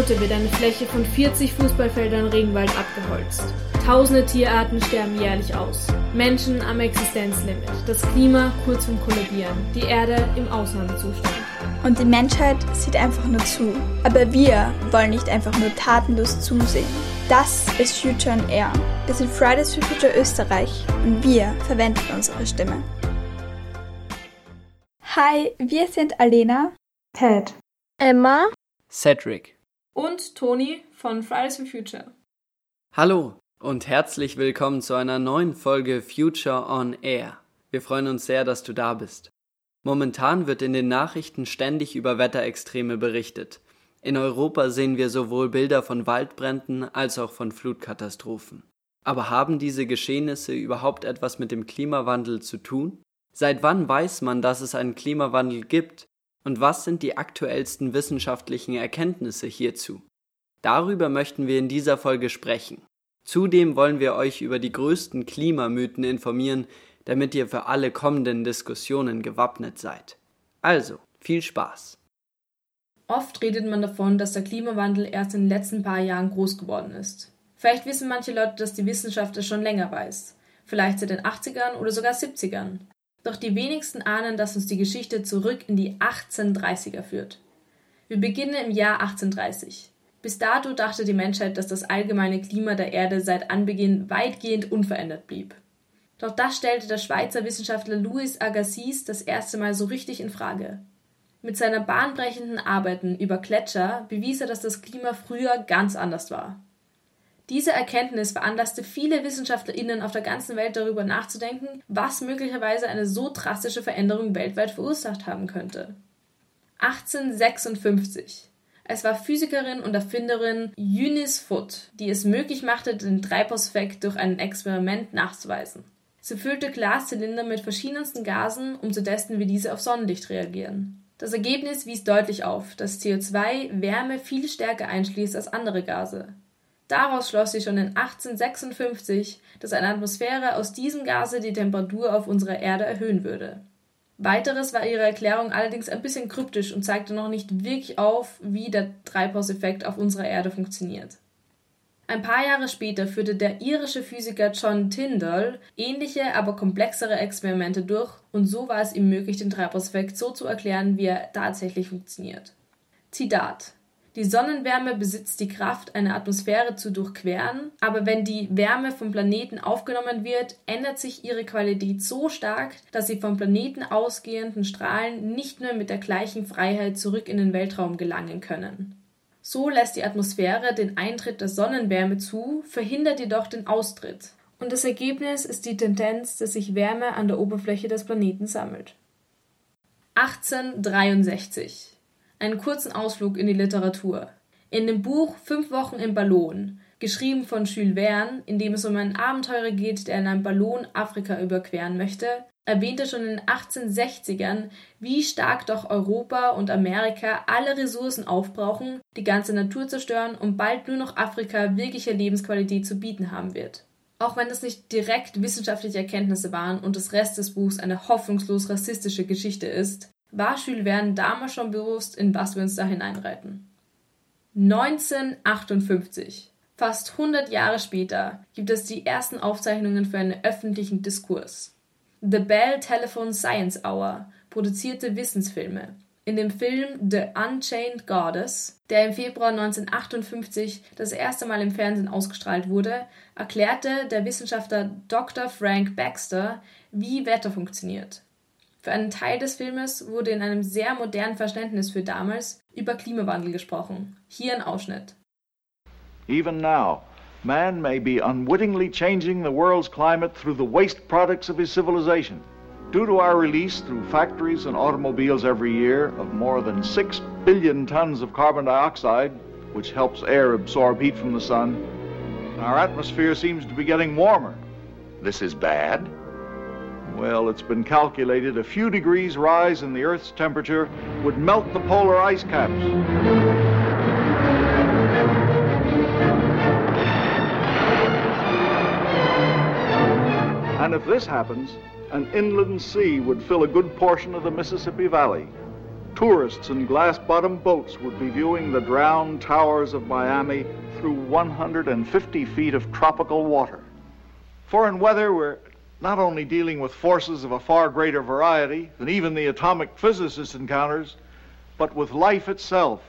Minute wird eine Fläche von 40 Fußballfeldern Regenwald abgeholzt. Tausende Tierarten sterben jährlich aus. Menschen am Existenzlimit. Das Klima kurz vorm Kollabieren. Die Erde im Ausnahmezustand. Und die Menschheit sieht einfach nur zu. Aber wir wollen nicht einfach nur tatenlos zusehen. Das ist Future on Air. Wir sind Fridays for Future Österreich und wir verwenden unsere Stimme. Hi, wir sind Alena, Ted, Emma, Cedric und Toni von Fridays for Future. Hallo und herzlich willkommen zu einer neuen Folge Future on Air. Wir freuen uns sehr, dass du da bist. Momentan wird in den Nachrichten ständig über Wetterextreme berichtet. In Europa sehen wir sowohl Bilder von Waldbränden als auch von Flutkatastrophen. Aber haben diese Geschehnisse überhaupt etwas mit dem Klimawandel zu tun? Seit wann weiß man, dass es einen Klimawandel gibt? Und was sind die aktuellsten wissenschaftlichen Erkenntnisse hierzu? Darüber möchten wir in dieser Folge sprechen. Zudem wollen wir euch über die größten Klimamythen informieren, damit ihr für alle kommenden Diskussionen gewappnet seid. Also, viel Spaß! Oft redet man davon, dass der Klimawandel erst in den letzten paar Jahren groß geworden ist. Vielleicht wissen manche Leute, dass die Wissenschaft es schon länger weiß. Vielleicht seit den 80ern oder sogar 70ern. Doch die wenigsten ahnen, dass uns die Geschichte zurück in die 1830er führt. Wir beginnen im Jahr 1830. Bis dato dachte die Menschheit, dass das allgemeine Klima der Erde seit Anbeginn weitgehend unverändert blieb. Doch das stellte der Schweizer Wissenschaftler Louis Agassiz das erste Mal so richtig in Frage. Mit seiner bahnbrechenden Arbeiten über Gletscher bewies er, dass das Klima früher ganz anders war. Diese Erkenntnis veranlasste viele WissenschaftlerInnen auf der ganzen Welt darüber nachzudenken, was möglicherweise eine so drastische Veränderung weltweit verursacht haben könnte. 1856. Es war Physikerin und Erfinderin Eunice Foote, die es möglich machte, den Treibhauseffekt durch ein Experiment nachzuweisen. Sie füllte Glaszylinder mit verschiedensten Gasen, um zu testen, wie diese auf Sonnenlicht reagieren. Das Ergebnis wies deutlich auf, dass CO2 Wärme viel stärker einschließt als andere Gase. Daraus schloss sie schon in 1856, dass eine Atmosphäre aus diesem Gase die Temperatur auf unserer Erde erhöhen würde. Weiteres war ihre Erklärung allerdings ein bisschen kryptisch und zeigte noch nicht wirklich auf, wie der Treibhauseffekt auf unserer Erde funktioniert. Ein paar Jahre später führte der irische Physiker John Tyndall ähnliche, aber komplexere Experimente durch und so war es ihm möglich, den Treibhauseffekt so zu erklären, wie er tatsächlich funktioniert. Zitat die Sonnenwärme besitzt die Kraft, eine Atmosphäre zu durchqueren, aber wenn die Wärme vom Planeten aufgenommen wird, ändert sich ihre Qualität so stark, dass sie vom Planeten ausgehenden Strahlen nicht mehr mit der gleichen Freiheit zurück in den Weltraum gelangen können. So lässt die Atmosphäre den Eintritt der Sonnenwärme zu, verhindert jedoch den Austritt. Und das Ergebnis ist die Tendenz, dass sich Wärme an der Oberfläche des Planeten sammelt. 1863 einen kurzen Ausflug in die Literatur. In dem Buch Fünf Wochen im Ballon, geschrieben von Jules Verne, in dem es um einen Abenteurer geht, der in einem Ballon Afrika überqueren möchte, erwähnte schon in den 1860ern, wie stark doch Europa und Amerika alle Ressourcen aufbrauchen, die ganze Natur zerstören und bald nur noch Afrika wirkliche Lebensqualität zu bieten haben wird. Auch wenn es nicht direkt wissenschaftliche Erkenntnisse waren und das Rest des Buchs eine hoffnungslos rassistische Geschichte ist, war Verne damals schon bewusst, in was wir uns da hineinreiten. 1958, fast 100 Jahre später, gibt es die ersten Aufzeichnungen für einen öffentlichen Diskurs. The Bell Telephone Science Hour produzierte Wissensfilme. In dem Film The Unchained Goddess, der im Februar 1958 das erste Mal im Fernsehen ausgestrahlt wurde, erklärte der Wissenschaftler Dr. Frank Baxter, wie Wetter funktioniert. Für einen Teil des Filmes wurde in einem sehr modernen Verständnis für damals über Klimawandel gesprochen. Hier ein Ausschnitt. Even now, man may be unwittingly changing the world's climate through the waste products of his civilization. Due to our release through factories and automobiles every year of more than 6 billion tons of carbon dioxide, which helps air absorb heat from the sun, our atmosphere seems to be getting warmer. This is bad. Well, it's been calculated a few degrees rise in the Earth's temperature would melt the polar ice caps. And if this happens, an inland sea would fill a good portion of the Mississippi Valley. Tourists in glass bottomed boats would be viewing the drowned towers of Miami through 150 feet of tropical water. Foreign weather, we're not only dealing with forces of a far greater variety than even the atomic physicist encounters, but with life itself.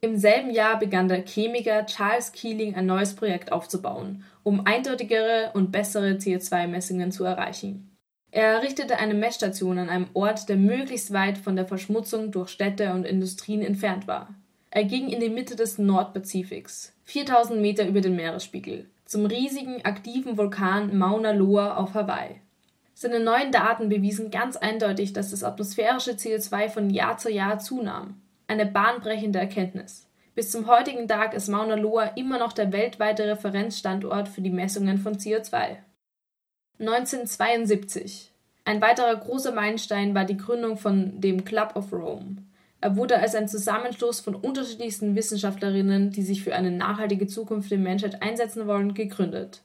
Im selben Jahr begann der Chemiker Charles Keeling ein neues Projekt aufzubauen, um eindeutigere und bessere CO2-Messungen zu erreichen. Er errichtete eine Messstation an einem Ort, der möglichst weit von der Verschmutzung durch Städte und Industrien entfernt war. Er ging in die Mitte des Nordpazifiks, 4000 Meter über den Meeresspiegel, zum riesigen aktiven Vulkan Mauna Loa auf Hawaii. Seine neuen Daten bewiesen ganz eindeutig, dass das atmosphärische CO2 von Jahr zu Jahr zunahm. Eine bahnbrechende Erkenntnis. Bis zum heutigen Tag ist Mauna Loa immer noch der weltweite Referenzstandort für die Messungen von CO2. 1972. Ein weiterer großer Meilenstein war die Gründung von dem Club of Rome. Er wurde als ein Zusammenschluss von unterschiedlichsten Wissenschaftlerinnen, die sich für eine nachhaltige Zukunft der Menschheit einsetzen wollen, gegründet.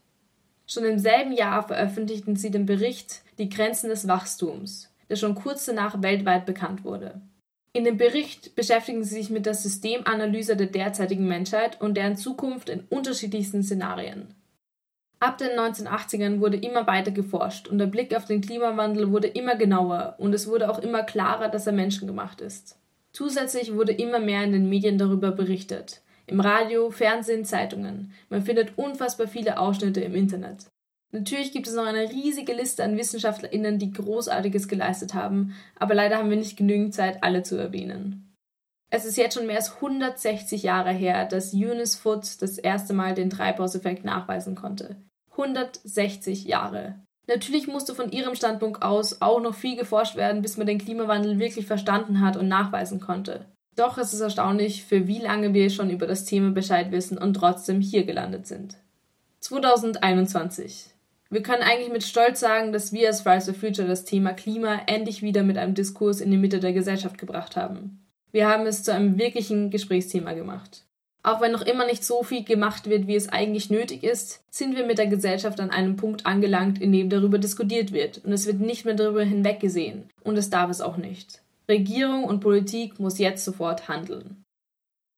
Schon im selben Jahr veröffentlichten sie den Bericht Die Grenzen des Wachstums, der schon kurz danach weltweit bekannt wurde. In dem Bericht beschäftigen sie sich mit der Systemanalyse der derzeitigen Menschheit und deren Zukunft in unterschiedlichsten Szenarien. Ab den 1980ern wurde immer weiter geforscht und der Blick auf den Klimawandel wurde immer genauer und es wurde auch immer klarer, dass er menschengemacht ist. Zusätzlich wurde immer mehr in den Medien darüber berichtet. Im Radio, Fernsehen, Zeitungen. Man findet unfassbar viele Ausschnitte im Internet. Natürlich gibt es noch eine riesige Liste an WissenschaftlerInnen, die Großartiges geleistet haben, aber leider haben wir nicht genügend Zeit, alle zu erwähnen. Es ist jetzt schon mehr als 160 Jahre her, dass Eunice Foote das erste Mal den Treibhauseffekt nachweisen konnte. 160 Jahre. Natürlich musste von ihrem Standpunkt aus auch noch viel geforscht werden, bis man den Klimawandel wirklich verstanden hat und nachweisen konnte. Doch es ist erstaunlich, für wie lange wir schon über das Thema Bescheid wissen und trotzdem hier gelandet sind. 2021. Wir können eigentlich mit Stolz sagen, dass wir als Fridays for Future das Thema Klima endlich wieder mit einem Diskurs in die Mitte der Gesellschaft gebracht haben. Wir haben es zu einem wirklichen Gesprächsthema gemacht. Auch wenn noch immer nicht so viel gemacht wird, wie es eigentlich nötig ist, sind wir mit der Gesellschaft an einem Punkt angelangt, in dem darüber diskutiert wird und es wird nicht mehr darüber hinweggesehen und es darf es auch nicht. Regierung und Politik muss jetzt sofort handeln.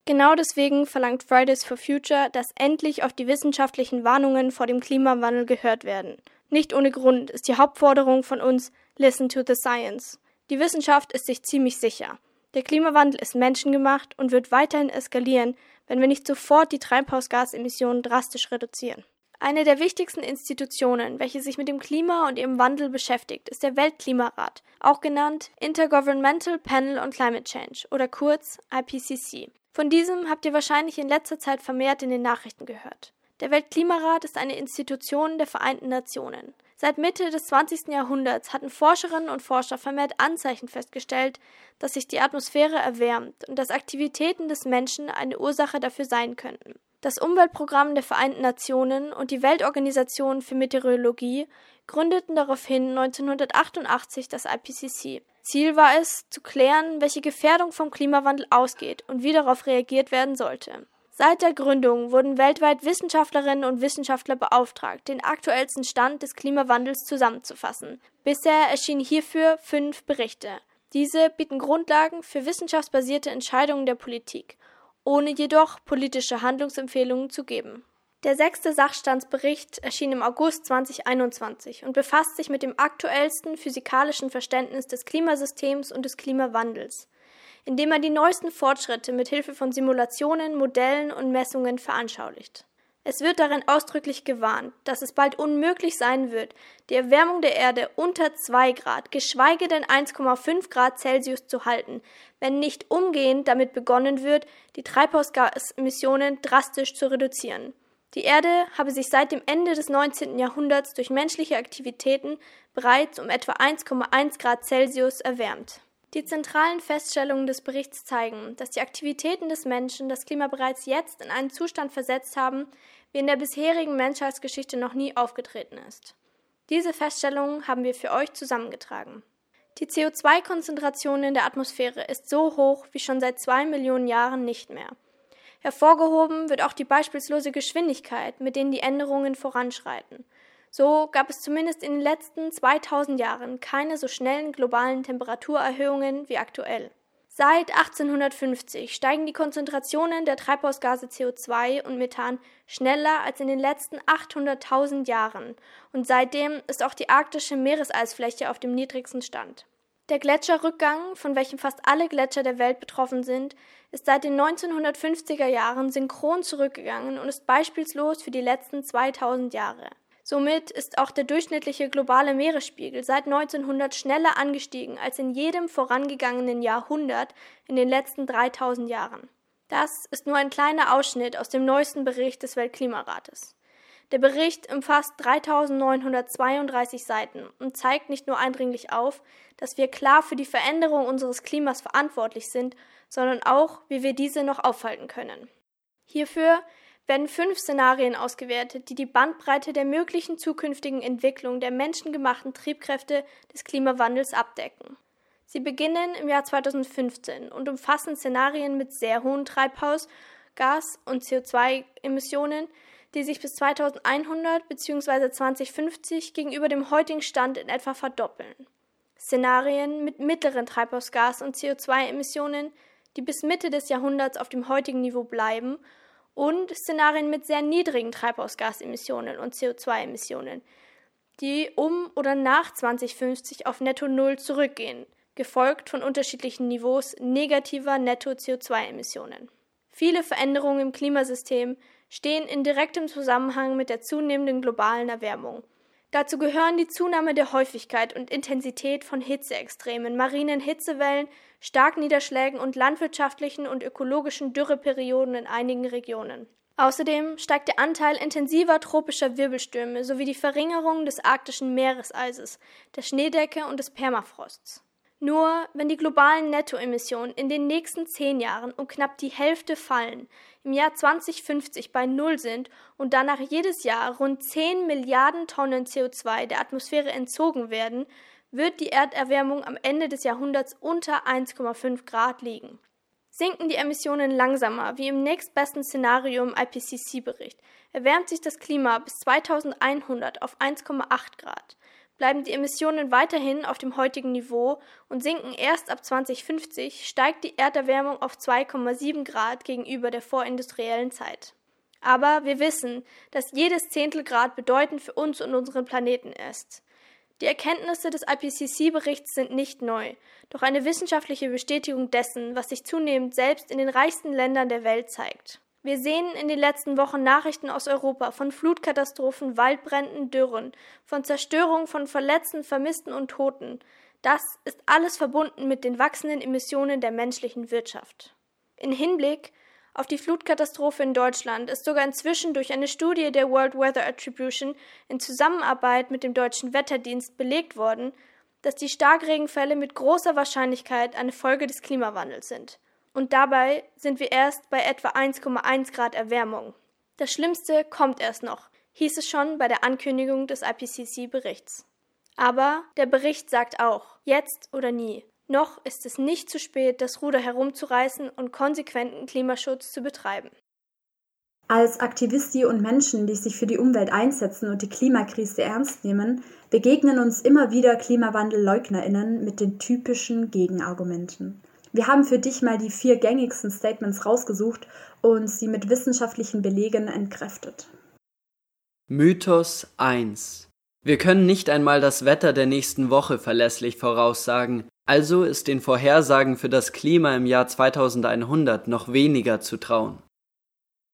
Genau deswegen verlangt Fridays for Future, dass endlich auf die wissenschaftlichen Warnungen vor dem Klimawandel gehört werden. Nicht ohne Grund ist die Hauptforderung von uns Listen to the Science. Die Wissenschaft ist sich ziemlich sicher. Der Klimawandel ist menschengemacht und wird weiterhin eskalieren, wenn wir nicht sofort die Treibhausgasemissionen drastisch reduzieren. Eine der wichtigsten Institutionen, welche sich mit dem Klima und ihrem Wandel beschäftigt, ist der Weltklimarat, auch genannt Intergovernmental Panel on Climate Change oder kurz IPCC. Von diesem habt ihr wahrscheinlich in letzter Zeit vermehrt in den Nachrichten gehört. Der Weltklimarat ist eine Institution der Vereinten Nationen. Seit Mitte des 20. Jahrhunderts hatten Forscherinnen und Forscher vermehrt Anzeichen festgestellt, dass sich die Atmosphäre erwärmt und dass Aktivitäten des Menschen eine Ursache dafür sein könnten. Das Umweltprogramm der Vereinten Nationen und die Weltorganisation für Meteorologie gründeten daraufhin 1988 das IPCC. Ziel war es, zu klären, welche Gefährdung vom Klimawandel ausgeht und wie darauf reagiert werden sollte. Seit der Gründung wurden weltweit Wissenschaftlerinnen und Wissenschaftler beauftragt, den aktuellsten Stand des Klimawandels zusammenzufassen. Bisher erschienen hierfür fünf Berichte. Diese bieten Grundlagen für wissenschaftsbasierte Entscheidungen der Politik, ohne jedoch politische Handlungsempfehlungen zu geben. Der sechste Sachstandsbericht erschien im August 2021 und befasst sich mit dem aktuellsten physikalischen Verständnis des Klimasystems und des Klimawandels indem er die neuesten Fortschritte mit Hilfe von Simulationen, Modellen und Messungen veranschaulicht. Es wird darin ausdrücklich gewarnt, dass es bald unmöglich sein wird, die Erwärmung der Erde unter 2 Grad, geschweige denn 1,5 Grad Celsius zu halten, wenn nicht umgehend damit begonnen wird, die Treibhausgasemissionen drastisch zu reduzieren. Die Erde habe sich seit dem Ende des 19. Jahrhunderts durch menschliche Aktivitäten bereits um etwa 1,1 Grad Celsius erwärmt. Die zentralen Feststellungen des Berichts zeigen, dass die Aktivitäten des Menschen das Klima bereits jetzt in einen Zustand versetzt haben, wie in der bisherigen Menschheitsgeschichte noch nie aufgetreten ist. Diese Feststellungen haben wir für euch zusammengetragen. Die CO2-Konzentration in der Atmosphäre ist so hoch wie schon seit zwei Millionen Jahren nicht mehr. Hervorgehoben wird auch die beispiellose Geschwindigkeit, mit denen die Änderungen voranschreiten. So gab es zumindest in den letzten 2000 Jahren keine so schnellen globalen Temperaturerhöhungen wie aktuell. Seit 1850 steigen die Konzentrationen der Treibhausgase CO2 und Methan schneller als in den letzten 800.000 Jahren und seitdem ist auch die arktische Meereseisfläche auf dem niedrigsten Stand. Der Gletscherrückgang, von welchem fast alle Gletscher der Welt betroffen sind, ist seit den 1950er Jahren synchron zurückgegangen und ist beispielslos für die letzten 2000 Jahre. Somit ist auch der durchschnittliche globale Meeresspiegel seit 1900 schneller angestiegen als in jedem vorangegangenen Jahrhundert in den letzten 3000 Jahren. Das ist nur ein kleiner Ausschnitt aus dem neuesten Bericht des Weltklimarates. Der Bericht umfasst 3932 Seiten und zeigt nicht nur eindringlich auf, dass wir klar für die Veränderung unseres Klimas verantwortlich sind, sondern auch, wie wir diese noch aufhalten können. Hierfür werden fünf Szenarien ausgewertet, die die Bandbreite der möglichen zukünftigen Entwicklung der menschengemachten Triebkräfte des Klimawandels abdecken. Sie beginnen im Jahr 2015 und umfassen Szenarien mit sehr hohen Treibhausgas- und CO2-Emissionen, die sich bis 2100 bzw. 2050 gegenüber dem heutigen Stand in etwa verdoppeln. Szenarien mit mittleren Treibhausgas- und CO2-Emissionen, die bis Mitte des Jahrhunderts auf dem heutigen Niveau bleiben und Szenarien mit sehr niedrigen Treibhausgasemissionen und CO2-Emissionen, die um oder nach 2050 auf Netto Null zurückgehen, gefolgt von unterschiedlichen Niveaus negativer Netto-CO2-Emissionen. Viele Veränderungen im Klimasystem stehen in direktem Zusammenhang mit der zunehmenden globalen Erwärmung. Dazu gehören die Zunahme der Häufigkeit und Intensität von Hitzeextremen, marinen Hitzewellen, Starkniederschlägen und landwirtschaftlichen und ökologischen Dürreperioden in einigen Regionen. Außerdem steigt der Anteil intensiver tropischer Wirbelstürme sowie die Verringerung des arktischen Meereseises, der Schneedecke und des Permafrosts. Nur wenn die globalen Nettoemissionen in den nächsten zehn Jahren um knapp die Hälfte fallen, im Jahr 2050 bei Null sind und danach jedes Jahr rund 10 Milliarden Tonnen CO2 der Atmosphäre entzogen werden, wird die Erderwärmung am Ende des Jahrhunderts unter 1,5 Grad liegen. Sinken die Emissionen langsamer, wie im nächstbesten Szenario im IPCC-Bericht, erwärmt sich das Klima bis 2100 auf 1,8 Grad. Bleiben die Emissionen weiterhin auf dem heutigen Niveau und sinken erst ab 2050, steigt die Erderwärmung auf 2,7 Grad gegenüber der vorindustriellen Zeit. Aber wir wissen, dass jedes Zehntelgrad bedeutend für uns und unseren Planeten ist. Die Erkenntnisse des IPCC-Berichts sind nicht neu, doch eine wissenschaftliche Bestätigung dessen, was sich zunehmend selbst in den reichsten Ländern der Welt zeigt. Wir sehen in den letzten Wochen Nachrichten aus Europa von Flutkatastrophen, Waldbränden, Dürren, von Zerstörung von Verletzten, Vermissten und Toten. Das ist alles verbunden mit den wachsenden Emissionen der menschlichen Wirtschaft. In Hinblick auf die Flutkatastrophe in Deutschland ist sogar inzwischen durch eine Studie der World Weather Attribution in Zusammenarbeit mit dem deutschen Wetterdienst belegt worden, dass die Starkregenfälle mit großer Wahrscheinlichkeit eine Folge des Klimawandels sind. Und dabei sind wir erst bei etwa 1,1 Grad Erwärmung. Das Schlimmste kommt erst noch, hieß es schon bei der Ankündigung des IPCC-Berichts. Aber der Bericht sagt auch, jetzt oder nie. Noch ist es nicht zu spät, das Ruder herumzureißen und konsequenten Klimaschutz zu betreiben. Als Aktivisti und Menschen, die sich für die Umwelt einsetzen und die Klimakrise ernst nehmen, begegnen uns immer wieder Klimawandelleugnerinnen mit den typischen Gegenargumenten. Wir haben für dich mal die vier gängigsten Statements rausgesucht und sie mit wissenschaftlichen Belegen entkräftet. Mythos 1. Wir können nicht einmal das Wetter der nächsten Woche verlässlich voraussagen, also ist den Vorhersagen für das Klima im Jahr 2100 noch weniger zu trauen.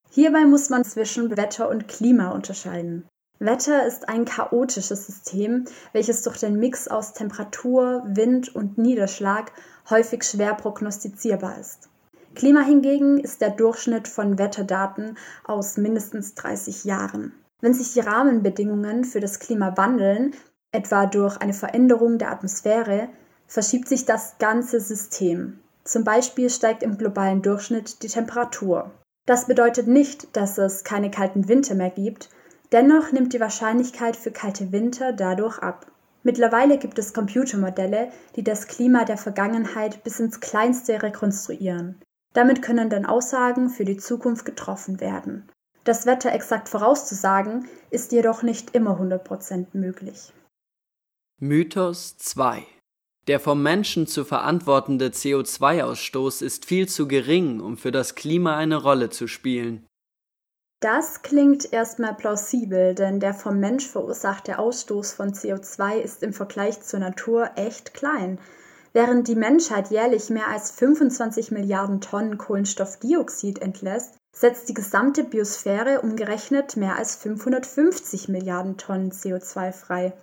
Hierbei muss man zwischen Wetter und Klima unterscheiden. Wetter ist ein chaotisches System, welches durch den Mix aus Temperatur, Wind und Niederschlag häufig schwer prognostizierbar ist. Klima hingegen ist der Durchschnitt von Wetterdaten aus mindestens 30 Jahren. Wenn sich die Rahmenbedingungen für das Klima wandeln, etwa durch eine Veränderung der Atmosphäre, verschiebt sich das ganze System. Zum Beispiel steigt im globalen Durchschnitt die Temperatur. Das bedeutet nicht, dass es keine kalten Winter mehr gibt, dennoch nimmt die Wahrscheinlichkeit für kalte Winter dadurch ab. Mittlerweile gibt es Computermodelle, die das Klima der Vergangenheit bis ins Kleinste rekonstruieren. Damit können dann Aussagen für die Zukunft getroffen werden. Das Wetter exakt vorauszusagen, ist jedoch nicht immer 100% möglich. Mythos 2 Der vom Menschen zu verantwortende CO2-Ausstoß ist viel zu gering, um für das Klima eine Rolle zu spielen. Das klingt erstmal plausibel, denn der vom Mensch verursachte Ausstoß von CO2 ist im Vergleich zur Natur echt klein. Während die Menschheit jährlich mehr als 25 Milliarden Tonnen Kohlenstoffdioxid entlässt, setzt die gesamte Biosphäre umgerechnet mehr als 550 Milliarden Tonnen CO2 frei.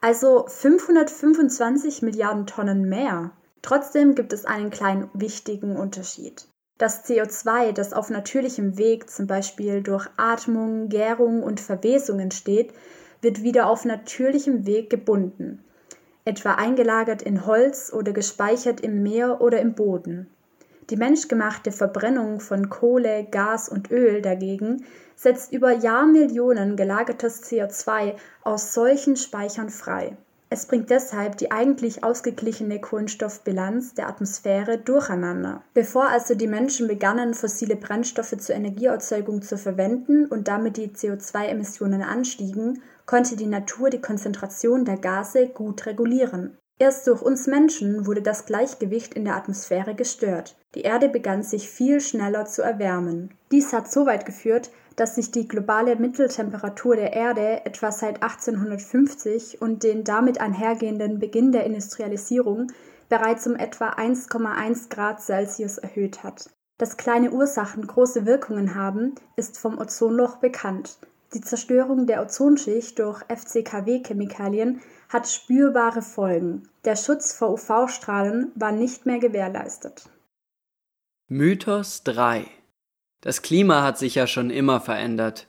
Also 525 Milliarden Tonnen mehr. Trotzdem gibt es einen kleinen wichtigen Unterschied. Das CO2, das auf natürlichem Weg, zum Beispiel durch Atmung, Gärung und Verwesung entsteht, wird wieder auf natürlichem Weg gebunden, etwa eingelagert in Holz oder gespeichert im Meer oder im Boden. Die menschgemachte Verbrennung von Kohle, Gas und Öl dagegen setzt über Jahrmillionen gelagertes CO2 aus solchen Speichern frei. Es bringt deshalb die eigentlich ausgeglichene Kohlenstoffbilanz der Atmosphäre durcheinander. Bevor also die Menschen begannen, fossile Brennstoffe zur Energieerzeugung zu verwenden und damit die CO2-Emissionen anstiegen, konnte die Natur die Konzentration der Gase gut regulieren. Erst durch uns Menschen wurde das Gleichgewicht in der Atmosphäre gestört. Die Erde begann sich viel schneller zu erwärmen. Dies hat so weit geführt, dass sich die globale Mitteltemperatur der Erde etwa seit 1850 und den damit einhergehenden Beginn der Industrialisierung bereits um etwa 1,1 Grad Celsius erhöht hat. Dass kleine Ursachen große Wirkungen haben, ist vom Ozonloch bekannt. Die Zerstörung der Ozonschicht durch FCKW-Chemikalien hat spürbare Folgen. Der Schutz vor UV-Strahlen war nicht mehr gewährleistet. Mythos 3 Das Klima hat sich ja schon immer verändert.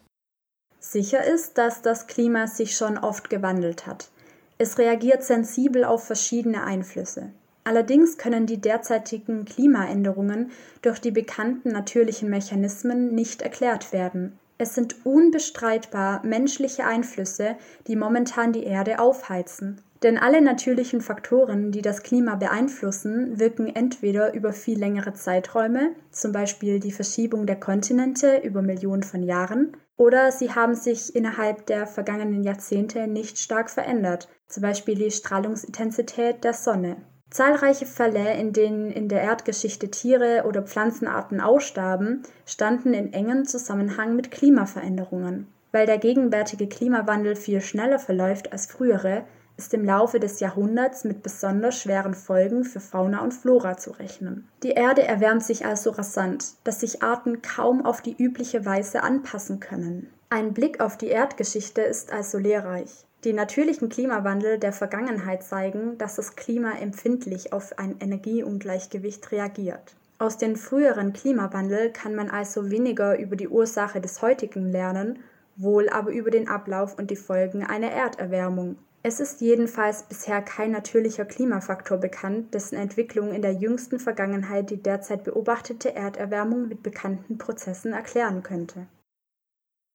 Sicher ist, dass das Klima sich schon oft gewandelt hat. Es reagiert sensibel auf verschiedene Einflüsse. Allerdings können die derzeitigen Klimaänderungen durch die bekannten natürlichen Mechanismen nicht erklärt werden. Es sind unbestreitbar menschliche Einflüsse, die momentan die Erde aufheizen. Denn alle natürlichen Faktoren, die das Klima beeinflussen, wirken entweder über viel längere Zeiträume, zum Beispiel die Verschiebung der Kontinente über Millionen von Jahren, oder sie haben sich innerhalb der vergangenen Jahrzehnte nicht stark verändert, zum Beispiel die Strahlungsintensität der Sonne. Zahlreiche Fälle, in denen in der Erdgeschichte Tiere oder Pflanzenarten ausstarben, standen in engem Zusammenhang mit Klimaveränderungen. Weil der gegenwärtige Klimawandel viel schneller verläuft als frühere, ist im Laufe des Jahrhunderts mit besonders schweren Folgen für Fauna und Flora zu rechnen. Die Erde erwärmt sich also rasant, dass sich Arten kaum auf die übliche Weise anpassen können. Ein Blick auf die Erdgeschichte ist also lehrreich. Die natürlichen Klimawandel der Vergangenheit zeigen, dass das Klima empfindlich auf ein Energieungleichgewicht reagiert. Aus den früheren Klimawandel kann man also weniger über die Ursache des heutigen lernen, wohl aber über den Ablauf und die Folgen einer Erderwärmung. Es ist jedenfalls bisher kein natürlicher Klimafaktor bekannt, dessen Entwicklung in der jüngsten Vergangenheit die derzeit beobachtete Erderwärmung mit bekannten Prozessen erklären könnte.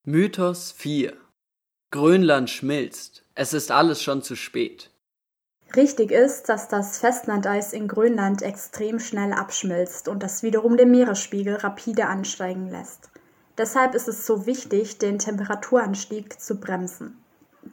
Mythos 4 Grönland schmilzt. Es ist alles schon zu spät. Richtig ist, dass das Festlandeis in Grönland extrem schnell abschmilzt und das wiederum den Meeresspiegel rapide ansteigen lässt. Deshalb ist es so wichtig, den Temperaturanstieg zu bremsen.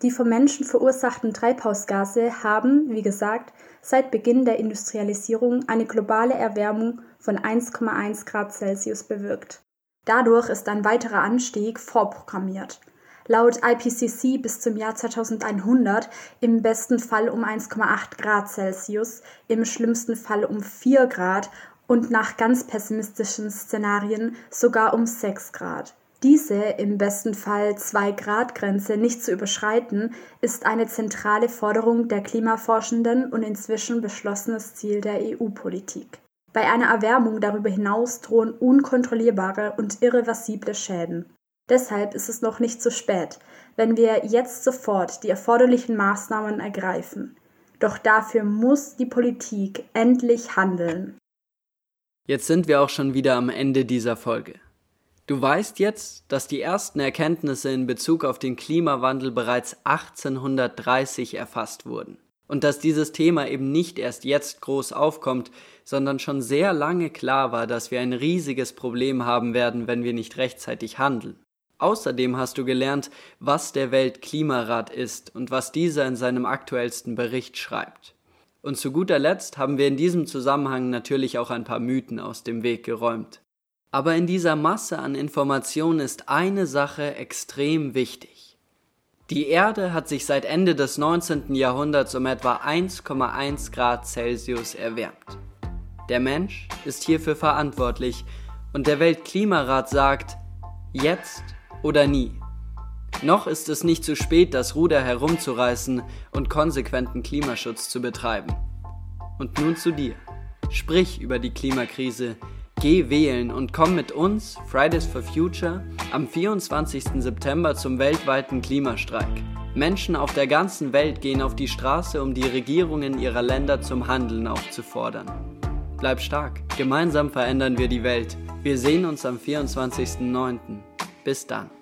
Die vom Menschen verursachten Treibhausgase haben, wie gesagt, seit Beginn der Industrialisierung eine globale Erwärmung von 1,1 Grad Celsius bewirkt. Dadurch ist ein weiterer Anstieg vorprogrammiert laut IPCC bis zum Jahr 2100 im besten Fall um 1,8 Grad Celsius, im schlimmsten Fall um 4 Grad und nach ganz pessimistischen Szenarien sogar um 6 Grad. Diese im besten Fall 2 Grad Grenze nicht zu überschreiten, ist eine zentrale Forderung der Klimaforschenden und inzwischen beschlossenes Ziel der EU-Politik. Bei einer Erwärmung darüber hinaus drohen unkontrollierbare und irreversible Schäden. Deshalb ist es noch nicht zu spät, wenn wir jetzt sofort die erforderlichen Maßnahmen ergreifen. Doch dafür muss die Politik endlich handeln. Jetzt sind wir auch schon wieder am Ende dieser Folge. Du weißt jetzt, dass die ersten Erkenntnisse in Bezug auf den Klimawandel bereits 1830 erfasst wurden und dass dieses Thema eben nicht erst jetzt groß aufkommt, sondern schon sehr lange klar war, dass wir ein riesiges Problem haben werden, wenn wir nicht rechtzeitig handeln. Außerdem hast du gelernt, was der Weltklimarat ist und was dieser in seinem aktuellsten Bericht schreibt. Und zu guter Letzt haben wir in diesem Zusammenhang natürlich auch ein paar Mythen aus dem Weg geräumt. Aber in dieser Masse an Informationen ist eine Sache extrem wichtig. Die Erde hat sich seit Ende des 19. Jahrhunderts um etwa 1,1 Grad Celsius erwärmt. Der Mensch ist hierfür verantwortlich und der Weltklimarat sagt, jetzt oder nie. Noch ist es nicht zu spät, das Ruder herumzureißen und konsequenten Klimaschutz zu betreiben. Und nun zu dir. Sprich über die Klimakrise, Geh wählen und komm mit uns, Fridays for Future, am 24. September zum weltweiten Klimastreik. Menschen auf der ganzen Welt gehen auf die Straße, um die Regierungen ihrer Länder zum Handeln aufzufordern. Bleib stark, gemeinsam verändern wir die Welt. Wir sehen uns am 24.09. Bis dann.